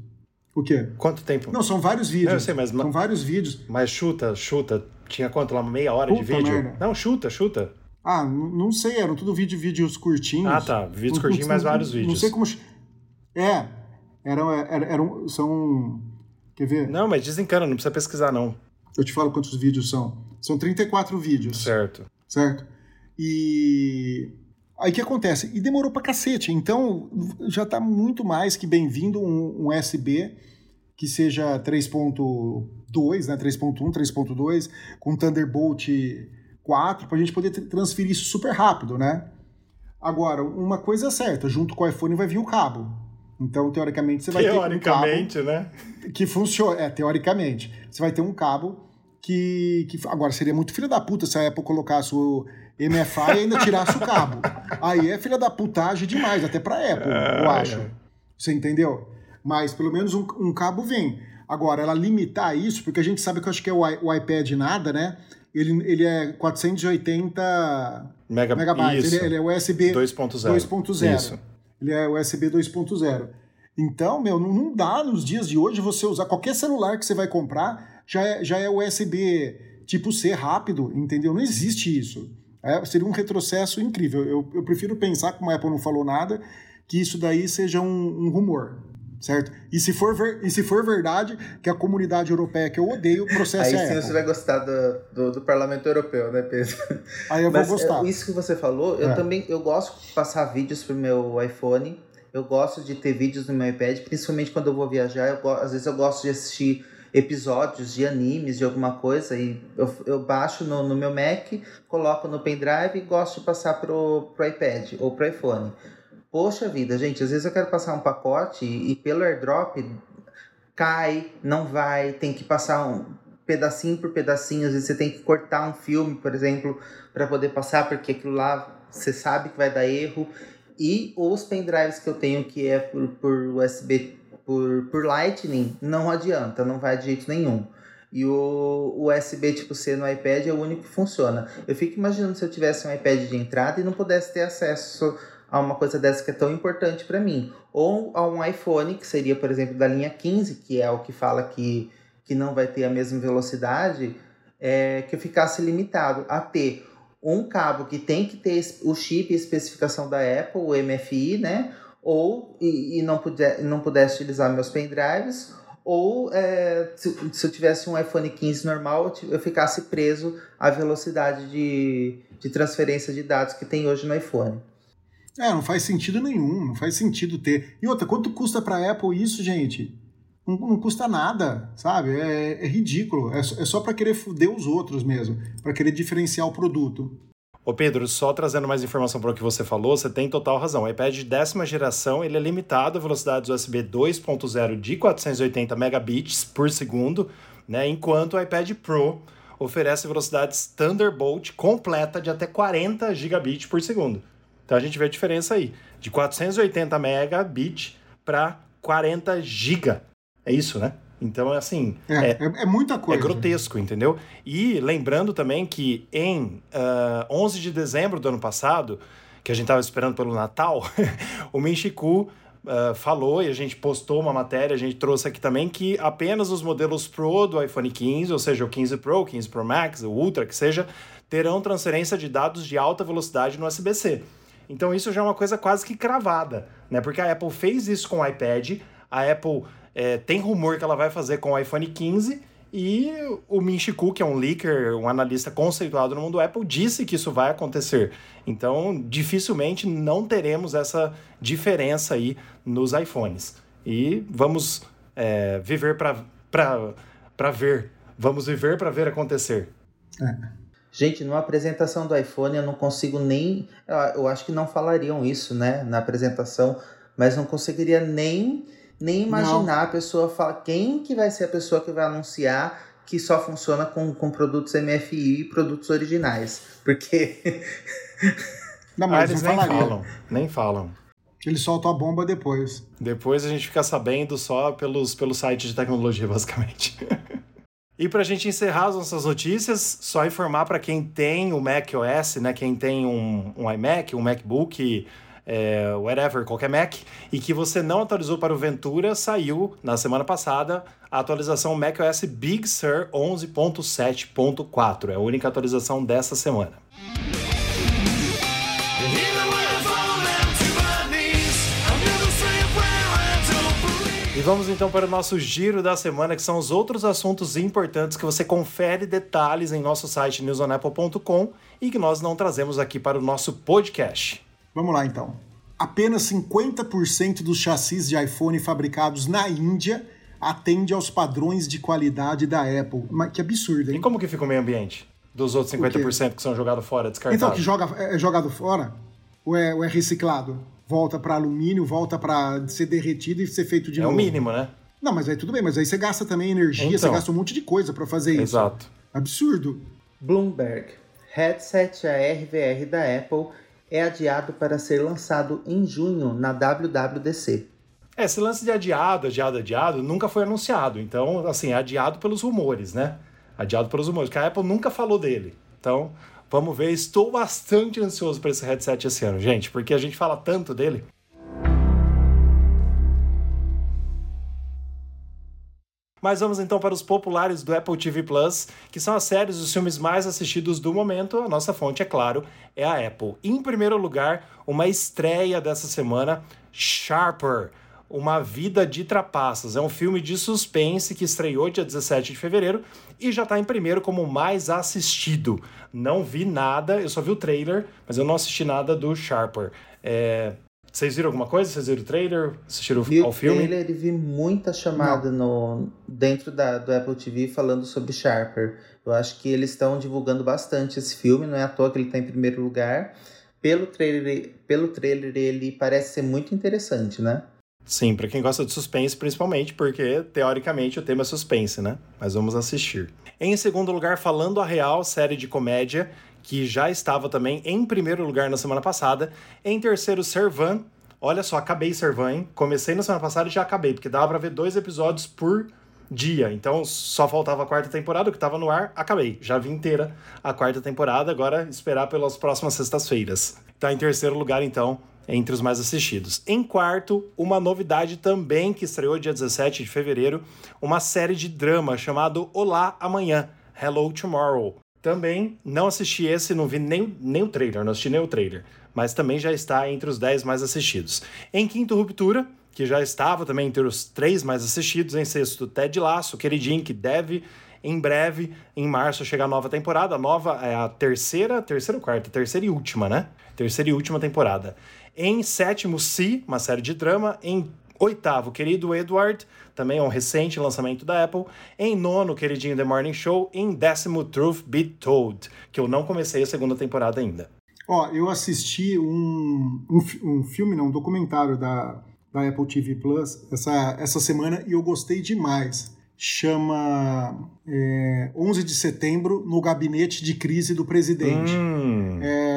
O quê? Quanto tempo? Não, são vários vídeos. Não, eu sei, mas... São vários vídeos. Mas chuta, chuta. Tinha quanto lá? Meia hora Puta de vídeo? Merda. Não, chuta, chuta. Ah, não sei, eram tudo vídeo, vídeos curtinhos. Ah, tá. Vídeos curtinhos, mas vários vídeos. Não sei como. É, eram, eram, eram, são. Quer ver? Não, mas desencana, não precisa pesquisar, não. Eu te falo quantos vídeos são. São 34 vídeos. Certo. Certo? E. Aí o que acontece? E demorou pra cacete. Então já tá muito mais que bem-vindo um, um USB que seja 3.2, né? 3.1, 3.2, com Thunderbolt 4, pra gente poder transferir isso super rápido, né? Agora, uma coisa é certa, junto com o iPhone vai vir o cabo. Então, teoricamente, você vai ter um cabo... Teoricamente, né? Que funciona... É, teoricamente. Você vai ter um cabo que, que... Agora, seria muito filho da puta se a Apple colocasse o MFI e ainda tirasse o cabo. Aí é filha da putagem demais, até pra Apple, eu acho. Você entendeu? Mas, pelo menos, um, um cabo vem. Agora, ela limitar isso, porque a gente sabe que eu acho que é o, o iPad nada, né? Ele, ele é 480 Mega, megabytes. Ele, ele, é USB 2.0. 2.0. Ele é USB 2.0. Então, meu, não, dá nos dias de hoje você usar qualquer celular que você vai comprar, já é, já é USB tipo C rápido, entendeu? Não existe isso. É, seria um retrocesso incrível. Eu, eu prefiro pensar, como a Apple não falou nada, que isso daí seja um, um rumor certo? E se, for ver, e se for verdade que a comunidade europeia que eu odeio processa Aí sim você vai gostar do, do, do, Parlamento Europeu, né, Pedro? Aí eu Mas, vou gostar. É, isso que você falou, eu é. também eu gosto de passar vídeos pro meu iPhone. Eu gosto de ter vídeos no meu iPad, principalmente quando eu vou viajar. Eu, às vezes eu gosto de assistir episódios de animes, de alguma coisa, e eu, eu baixo no, no meu Mac, coloco no pendrive e gosto de passar pro, pro iPad ou pro iPhone. Poxa vida, gente, às vezes eu quero passar um pacote e, e pelo airdrop cai, não vai, tem que passar um pedacinho por pedacinho, às vezes você tem que cortar um filme, por exemplo, para poder passar, porque aquilo lá você sabe que vai dar erro. E os pendrives que eu tenho, que é por, por USB, por, por Lightning, não adianta, não vai de jeito nenhum. E o, USB tipo C no iPad é o único que funciona. Eu fico imaginando se eu tivesse um iPad de entrada e não pudesse ter acesso a uma coisa dessa que é tão importante para mim. Ou a um iPhone, que seria, por exemplo, da linha 15, que é o que fala que, que não vai ter a mesma velocidade, é, que eu ficasse limitado a ter um cabo que tem que ter o chip e especificação da Apple, o MFI, né? Ou e, e não, puder, não pudesse utilizar meus pendrives, ou é, se, se, eu tivesse um iPhone 15 normal, eu, ficasse preso à velocidade de, de transferência de dados que tem hoje no iPhone. É, não faz sentido nenhum, não faz sentido ter. E outra, quanto custa para a Apple isso, gente? Não, não, custa nada, sabe? É, é ridículo. É, é só para querer foder os outros mesmo, para querer diferenciar o produto. Ô Pedro, só trazendo mais informação para o que você falou, você tem total razão. O iPad de décima geração ele é limitado a velocidades USB 2.0 de 480 megabits por segundo, né? enquanto o iPad Pro oferece velocidades Thunderbolt completa de até 40 gigabits por segundo. Então a gente vê a diferença aí, de 480 megabits para 40 giga. É isso, né? Então, assim. É, é, é, é muita coisa. É grotesco, entendeu? E lembrando também que em uh, ah, 11 de dezembro do ano passado, que a gente estava esperando pelo Natal, o Minchiku uh, falou e a gente postou uma matéria, a gente trouxe aqui também, que apenas os modelos Pro do iPhone 15, ou seja, o 15 Pro, 15 Pro Max, o Ultra, que seja, terão transferência de dados de alta velocidade no USB-C. Então isso já é uma coisa quase que cravada, né? Porque a Apple fez isso com o iPad, a Apple é, tem rumor que ela vai fazer com o iPhone 15 e o Min Chiku, que é um leaker, um analista conceituado no mundo Apple, disse que isso vai acontecer. Então, dificilmente não teremos essa diferença aí nos iPhones. E vamos é, viver para ver. Vamos viver para ver acontecer. É. Gente, numa apresentação do iPhone eu não consigo nem. Eu acho que não falariam isso, né, na apresentação, mas não conseguiria nem nem imaginar não. a pessoa falar quem que vai ser a pessoa que vai anunciar que só funciona com, com produtos MFI e produtos originais. Porque. não, mas ah, eles nem falam. Nem falam. Eles soltam a bomba depois. Depois a gente fica sabendo só pelos, pelo site de tecnologia, basicamente. e para a gente encerrar as nossas notícias, só informar para quem tem o Mac OS, né? Quem tem um, um iMac, um MacBook é, whatever, qualquer Mac, e que você não atualizou para o Ventura, saiu na semana passada a atualização macOS Big Sur 11.7.4. É a única atualização dessa semana. E vamos então para o nosso giro da semana, que são os outros assuntos importantes que você confere detalhes em nosso site newsonapple.com e que nós não trazemos aqui para o nosso podcast. Vamos lá então. Apenas 50% dos chassis de iPhone fabricados na Índia atende aos padrões de qualidade da Apple. Mas que absurdo, hein? E como que fica o meio ambiente? Dos outros 50% que são jogados fora, descartados? Então, que joga, é, jogado fora ou é, ou é reciclado? Volta para alumínio, volta para ser derretido e ser feito de é novo. É o mínimo, né? Não, mas aí tudo bem, mas aí você gasta também energia, então, você gasta um monte de coisa para fazer isso. Exato. Absurdo. Bloomberg. Headset ARVR da Apple é adiado para ser lançado em junho na WWDC. É, esse lance de adiado, adiado, adiado, nunca foi anunciado. Então, assim, é adiado pelos rumores, né? Adiado pelos rumores, porque a Apple nunca falou dele. Então, vamos ver. Estou bastante ansioso para esse headset esse ano, gente, porque a gente fala tanto dele. Mas vamos então para os populares do Apple TV Plus, que são as séries e os filmes mais assistidos do momento. A nossa fonte, é claro, é a Apple. Em primeiro lugar, uma estreia dessa semana, Sharper. Uma Vida de Trapaças. É um filme de suspense que estreou dia 17 de fevereiro e já está em primeiro como mais assistido. Não vi nada, eu só vi o trailer, mas eu não assisti nada do Sharper. É, Vocês viram alguma coisa? Vocês viram o trailer? Assistiram vi ao filme? trailer e vi muita chamada no, dentro da, do Apple TV falando sobre Sharper. Eu acho que eles estão divulgando bastante esse filme, não é à toa que ele está em primeiro lugar. Pelo trailer, pelo trailer, ele parece ser muito interessante, né? Sim, para quem gosta de suspense, principalmente, porque teoricamente o tema é suspense, né? Mas vamos assistir. Em segundo lugar, Falando a Real, série de comédia, que já estava também em primeiro lugar na semana passada. Em terceiro, Servan. Olha só, acabei Servan, hein? Comecei na semana passada e já acabei, porque dava pra ver dois episódios por dia. Então só faltava a quarta temporada, que estava no ar, acabei. Já vi inteira a quarta temporada, agora esperar pelas próximas sextas-feiras. Tá em terceiro lugar, então, entre os mais assistidos. Em quarto, uma novidade também que estreou dia 17 de fevereiro, uma série de drama chamado Olá Amanhã, Hello Tomorrow. Também não assisti esse, não vi nem, nem o trailer, não assisti nem o trailer, mas também já está entre os 10 mais assistidos. Em quinto, Ruptura, que já estava também entre os três mais assistidos. Em sexto, Ted Lasso, queridinho, que deve em breve, em março, chegar a nova temporada. A nova é a terceira, terceira ou quarta? Terceira e última, né? Terceira e última temporada. Em sétimo, Si, uma série de drama. Em oitavo, Querido Edward, também é um recente lançamento da Apple. Em nono, queridinho The Morning Show. Em décimo, Truth Be Told, que eu não comecei a segunda temporada ainda. Ó, eu assisti um, um, um filme, não, um documentário da, da Apple TV Plus essa, essa semana e eu gostei demais. Chama é, 11 de setembro no gabinete de crise do presidente. Hum. É,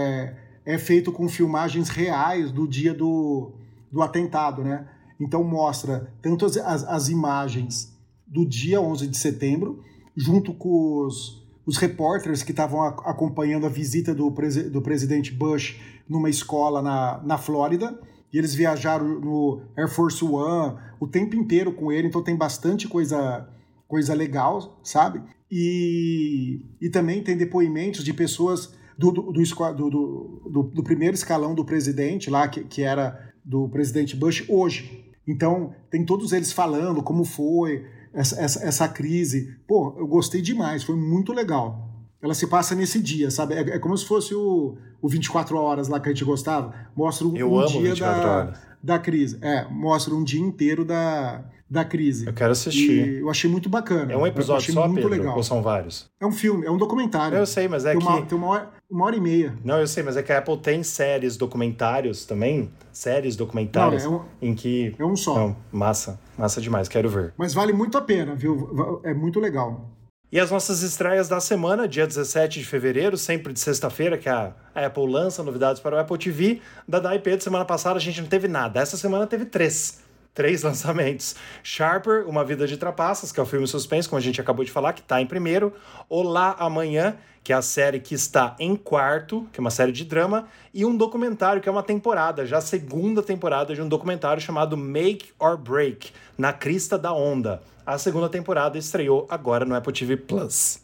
é feito com filmagens reais do dia do, do atentado, né? Então mostra tanto as, as, as imagens do dia 11 de setembro, junto com os, os repórteres que estavam acompanhando a visita do, do presidente Bush numa escola na, na Flórida, e eles viajaram no Air Force One o tempo inteiro com ele, então tem bastante coisa, coisa legal, sabe? E, e também tem depoimentos de pessoas do, do, do, do, primeiro escalão do presidente lá, que, que era do presidente Bush, hoje. Então, tem todos eles falando como foi essa, essa, essa crise. Pô, eu gostei demais, foi muito legal. Ela se passa nesse dia, sabe? É, é como se fosse o, o 24 horas lá que a gente gostava. Mostra um, eu um dia 24 da, horas. da crise. É, mostra um dia inteiro da, da crise. Eu quero assistir. E eu achei muito bacana. É um episódio só, muito Pedro? legal. Ou são vários? É um filme, é um documentário. Eu sei, mas é tem que... uma, tem uma hora, uma hora e meia. Não, eu sei, mas é que a Apple tem séries documentários também. Séries documentárias Não, é um- em que... É um só. Não, massa. Massa demais, quero ver. Mas vale muito a pena, viu? É muito legal. E as nossas estreias da semana, dia 17 de fevereiro, sempre de sexta-feira, que a Apple lança novidades para o Apple TV. Da da IP de semana passada a gente não teve nada. Essa semana teve três. Três lançamentos. Sharper, Uma Vida de Trapaças, que é o filme suspense, como a gente acabou de falar, que está em primeiro. Olá Amanhã, que é a série que está em quarto, que é uma série de drama. E um documentário, que é uma temporada, já a segunda temporada de um documentário chamado Make or Break, Na Crista da Onda. A segunda temporada estreou agora no Apple TV Plus.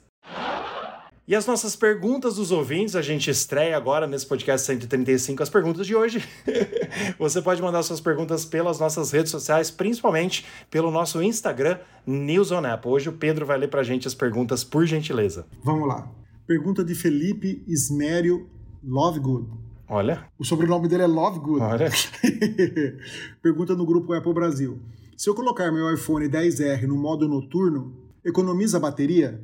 E as nossas perguntas dos ouvintes, a gente estreia agora nesse podcast 135 as perguntas de hoje. Você pode mandar suas perguntas pelas nossas redes sociais, principalmente pelo nosso Instagram, News on Apple. Hoje o Pedro vai ler pra gente as perguntas, por gentileza. Vamos lá. Pergunta de Felipe Ismério Lovegood. Olha, O sobrenome dele é Lovegood. olha. Pergunta no grupo Apple Brasil. Se eu colocar meu iPhone 10R no modo noturno, economiza a bateria?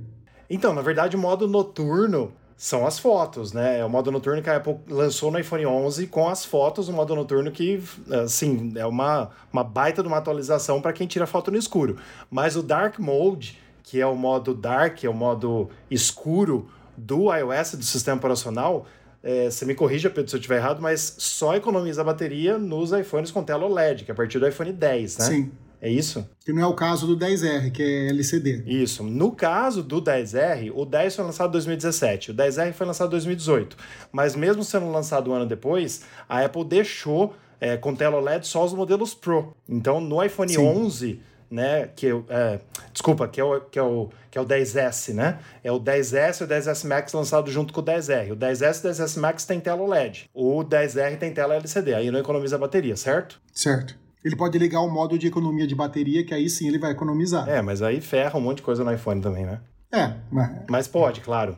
Então, na verdade, o modo noturno são as fotos, né? É o modo noturno que a Apple lançou no iPhone 11 com as fotos, o modo noturno que, assim, é uma, uma baita de uma atualização para quem tira foto no escuro. Mas o Dark Mode, que é o modo dark, é o modo escuro do iOS, do sistema operacional, é, você me corrija, Pedro, se eu estiver errado, mas só economiza bateria nos iPhones com tela OLED, que é a partir do iPhone 10, né? Sim. É isso? Que não é o caso do 10R, que é LCD. Isso. No caso do 10R, o 10 foi lançado em 2017, o 10R foi lançado em 2018. Mas mesmo sendo lançado um ano depois, a Apple deixou é, com tela OLED só os modelos Pro. Então, no iPhone Sim. 11, né, que é, é, desculpa, que é, o, que, é o, que é o 10S, né? É o 10S e o 10S Max lançado junto com o 10R. O 10S e o 10S Max tem tela OLED. O 10R tem tela LCD, aí não economiza bateria, certo? Certo. Ele pode ligar o modo de economia de bateria, que aí sim ele vai economizar. É, mas aí ferra um monte de coisa no iPhone também, né? É, mas Mas pode, claro.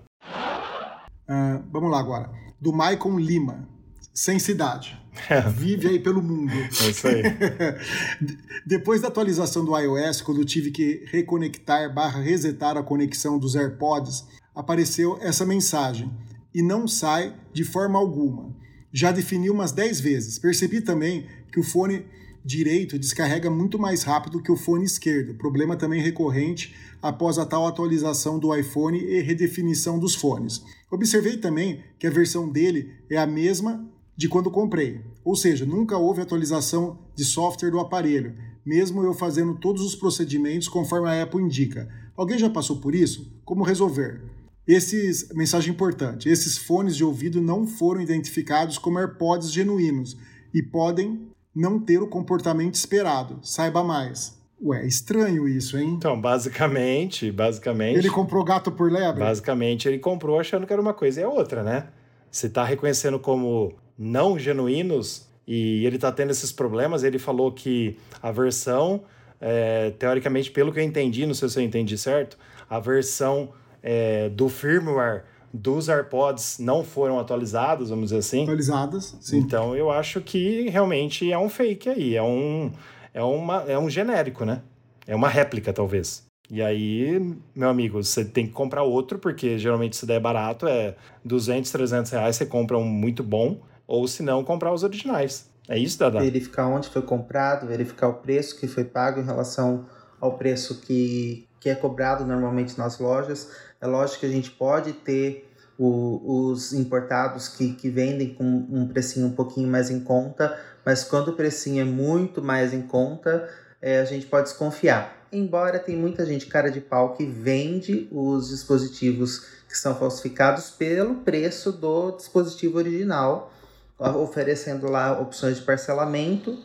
Ah, vamos lá agora. Do Maicon Lima. sem cidade. Vive aí pelo mundo. É isso aí. Depois da atualização do iOS, quando tive que reconectar barra resetar a conexão dos AirPods, apareceu essa mensagem. E não sai de forma alguma. Já defini umas 10 vezes. Percebi também que o fone direito descarrega muito mais rápido que o fone esquerdo. Problema também recorrente após a tal atualização do iPhone e redefinição dos fones. Observei também que a versão dele é a mesma de quando comprei, ou seja, nunca houve atualização de software do aparelho, mesmo eu fazendo todos os procedimentos conforme a Apple indica. Alguém já passou por isso? Como resolver? Esses, mensagem importante, esses fones de ouvido não foram identificados como AirPods genuínos e podem não ter o comportamento esperado. Saiba mais. Ué, estranho isso, hein? Então, basicamente, basicamente. Ele comprou gato por lebre? Basicamente, ele comprou achando que era uma coisa e é outra, né? Você tá reconhecendo como não genuínos e ele tá tendo esses problemas. Ele falou que a versão, é, teoricamente, pelo que eu entendi, não sei se eu entendi certo, a versão é, do firmware dos AirPods não foram atualizadas, vamos dizer assim. Atualizadas, sim. Então eu acho que realmente é um fake aí, é um é, uma, é um genérico, né? É uma réplica, talvez. E aí, meu amigo, você tem que comprar outro, porque geralmente se der barato é 200, 300 reais, você compra um muito bom, ou se não, comprar os originais. É isso, Dada? Verificar onde foi comprado, verificar o preço que foi pago em relação ao preço que, que é cobrado normalmente nas lojas. É lógico que a gente pode ter o, os importados que, que vendem com um precinho um pouquinho mais em conta, mas quando o precinho é muito mais em conta, é, a gente pode desconfiar. Embora tem muita gente cara de pau que vende os dispositivos que são falsificados pelo preço do dispositivo original, oferecendo lá opções de parcelamento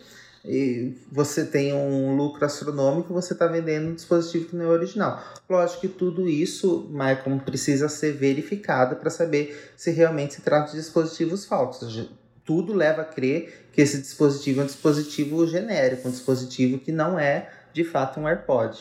e você tem um lucro astronômico, você está vendendo um dispositivo que não é original. Lógico que tudo isso, Michael, precisa ser verificado para saber se realmente se trata de dispositivos falsos tudo leva a crer que esse dispositivo é um dispositivo genérico, um dispositivo que não é de fato um AirPod.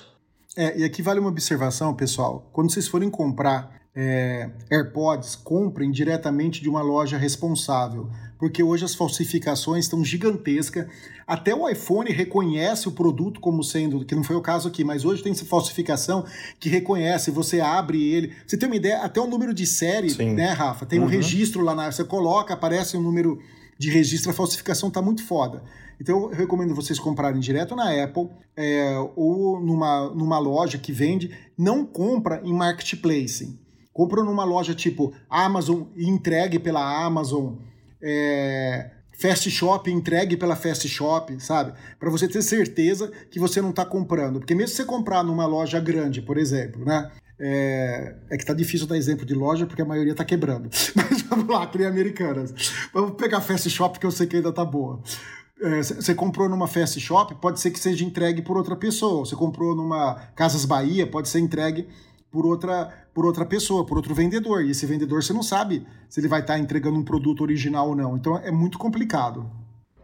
É, e aqui vale uma observação, pessoal. Quando vocês forem comprar é, AirPods, comprem diretamente de uma loja responsável, porque hoje as falsificações estão gigantescas. Até o iPhone reconhece o produto como sendo, que não foi o caso aqui, mas hoje tem essa falsificação que reconhece, você abre ele. Você tem uma ideia, até o número de série, Sim. né, Rafa? Tem uhum. um registro lá na. Você coloca, aparece um número de registro, a falsificação tá muito foda. Então eu recomendo vocês comprarem direto na Apple é, ou numa, numa loja que vende. Não compra em marketplace. Compra numa loja tipo Amazon e entregue pela Amazon. É, Fast Shop entregue pela Fast Shop, sabe? Para você ter certeza que você não está comprando. Porque mesmo se você comprar numa loja grande, por exemplo, né? É, é, que tá difícil dar exemplo de loja porque a maioria tá quebrando. Mas vamos lá, cria americanas. Vamos pegar Fast Shop que eu sei que ainda tá boa. Você é, comprou numa Fast Shop, pode ser que seja entregue por outra pessoa. Você comprou numa Casas Bahia, pode ser entregue por outra, por outra pessoa, por outro vendedor. E esse vendedor você não sabe se ele vai estar tá entregando um produto original ou não. Então é muito complicado.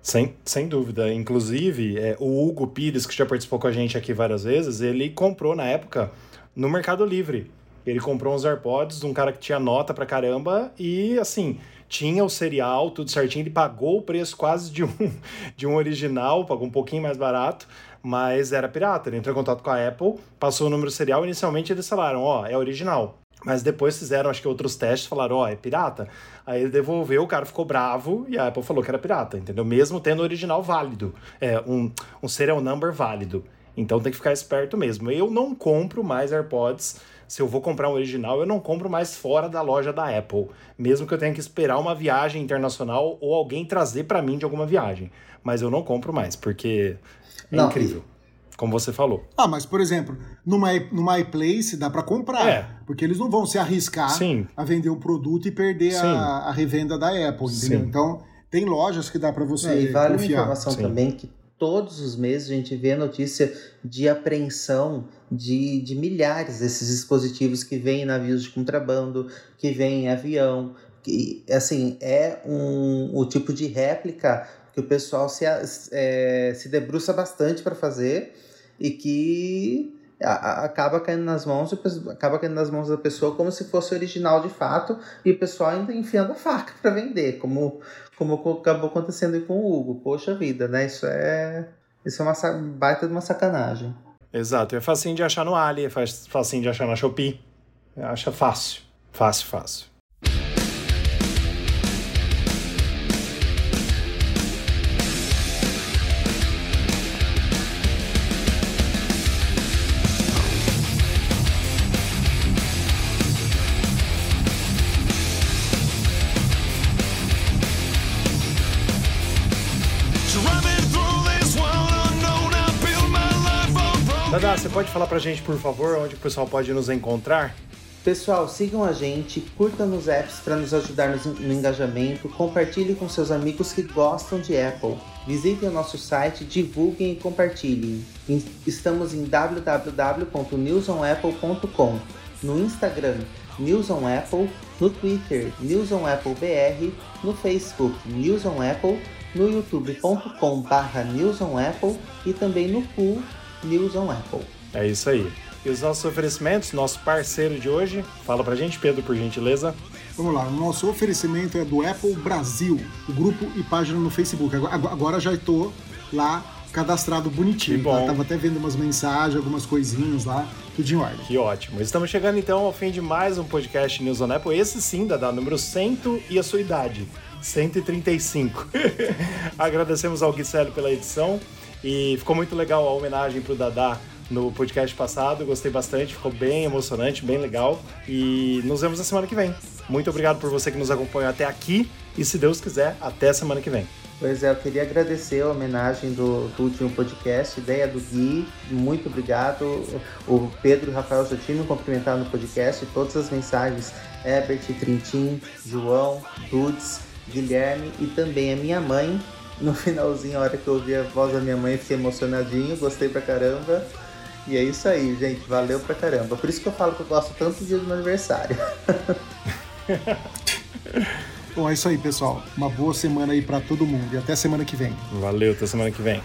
Sem, sem dúvida. Inclusive, é, o Hugo Pires, que já participou com a gente aqui várias vezes, ele comprou na época no Mercado Livre. Ele comprou uns AirPods de um cara que tinha nota pra caramba e, assim, tinha o serial, tudo certinho. Ele pagou o preço quase de um, de um original, pagou um pouquinho mais barato, mas era pirata. Ele entrou em contato com a Apple, passou o número serial. Inicialmente eles falaram: Ó, oh, é original. Mas depois fizeram, acho que outros testes, falaram, ó, oh, é pirata. Aí ele devolveu, o cara ficou bravo e a Apple falou que era pirata, entendeu? Mesmo tendo o original válido, é, um, um serial number válido. Então tem que ficar esperto mesmo. Eu não compro mais AirPods. Se eu vou comprar um original, eu não compro mais fora da loja da Apple, mesmo que eu tenha que esperar uma viagem internacional ou alguém trazer para mim de alguma viagem. Mas eu não compro mais, porque é não, incrível. Como você falou. Ah, mas por exemplo, numa, numa iPlace dá para comprar. É. Porque eles não vão se arriscar Sim. a vender um produto e perder a, a, revenda da Apple, entendeu? Sim. Então, tem lojas que dá para você. É, e vale confiar. uma informação Sim. também que todos os meses a gente vê notícia de apreensão de, de milhares desses dispositivos que vêm em navios de contrabando, que vêm em avião. Que, assim, é um, o tipo de réplica que o pessoal se, é, se debruça bastante para fazer e que acaba caindo nas mãos acaba caindo nas mãos da pessoa como se fosse original de fato e o pessoal ainda enfiando a faca para vender como como acabou acontecendo com o Hugo. Poxa vida né? Isso é isso é uma baita de uma sacanagem. Exato. É facinho de achar no Ali é facinho de achar na Shopee. Acha fácil. Fácil fácil Dada, você pode falar pra gente, por favor, onde o pessoal pode nos encontrar? Pessoal, sigam a gente, curtam nos apps para nos ajudar no engajamento, compartilhem com seus amigos que gostam de Apple. Visitem o nosso site, divulguem e compartilhem. Estamos em www.newsonapple.com, no Instagram News on Apple, no Twitter News on Apple BR, no Facebook News on Apple, no youtube.com/News on Apple e também no Pool News on Apple. É isso aí. E os nossos oferecimentos, nosso parceiro de hoje, fala pra gente, Pedro, por gentileza. Vamos lá, o nosso oferecimento é do Apple Brasil, o grupo e página no Facebook. Agora já estou lá cadastrado bonitinho. Tá? Tava até vendo umas mensagens, algumas coisinhas lá, tudo em ordem. Que ótimo. Estamos chegando então ao fim de mais um podcast News on Apple. Esse sim, da número 100 e a sua idade. 135. Agradecemos ao Guicelli pela edição. E ficou muito legal a homenagem pro Dadá no podcast passado. Gostei bastante, ficou bem emocionante, bem legal. E nos vemos na semana que vem. Muito obrigado por você que nos acompanhou até aqui. E se Deus quiser, até semana que vem. Pois é, eu queria agradecer a homenagem do, do último podcast, ideia do Gui, muito obrigado. O Pedro e o Rafael já tinham me cumprimentado no podcast, todas as mensagens, Herbert, Trintim, João, Dudes, Guilherme e também a minha mãe, no finalzinho, a hora que eu ouvi a voz da minha mãe, fiquei emocionadinho, gostei pra caramba. E é isso aí, gente. Valeu pra caramba. Por isso que eu falo que eu gosto tanto do dia do meu aniversário. Bom, é isso aí, pessoal. Uma boa semana aí para todo mundo e até semana que vem. Valeu, até semana que vem.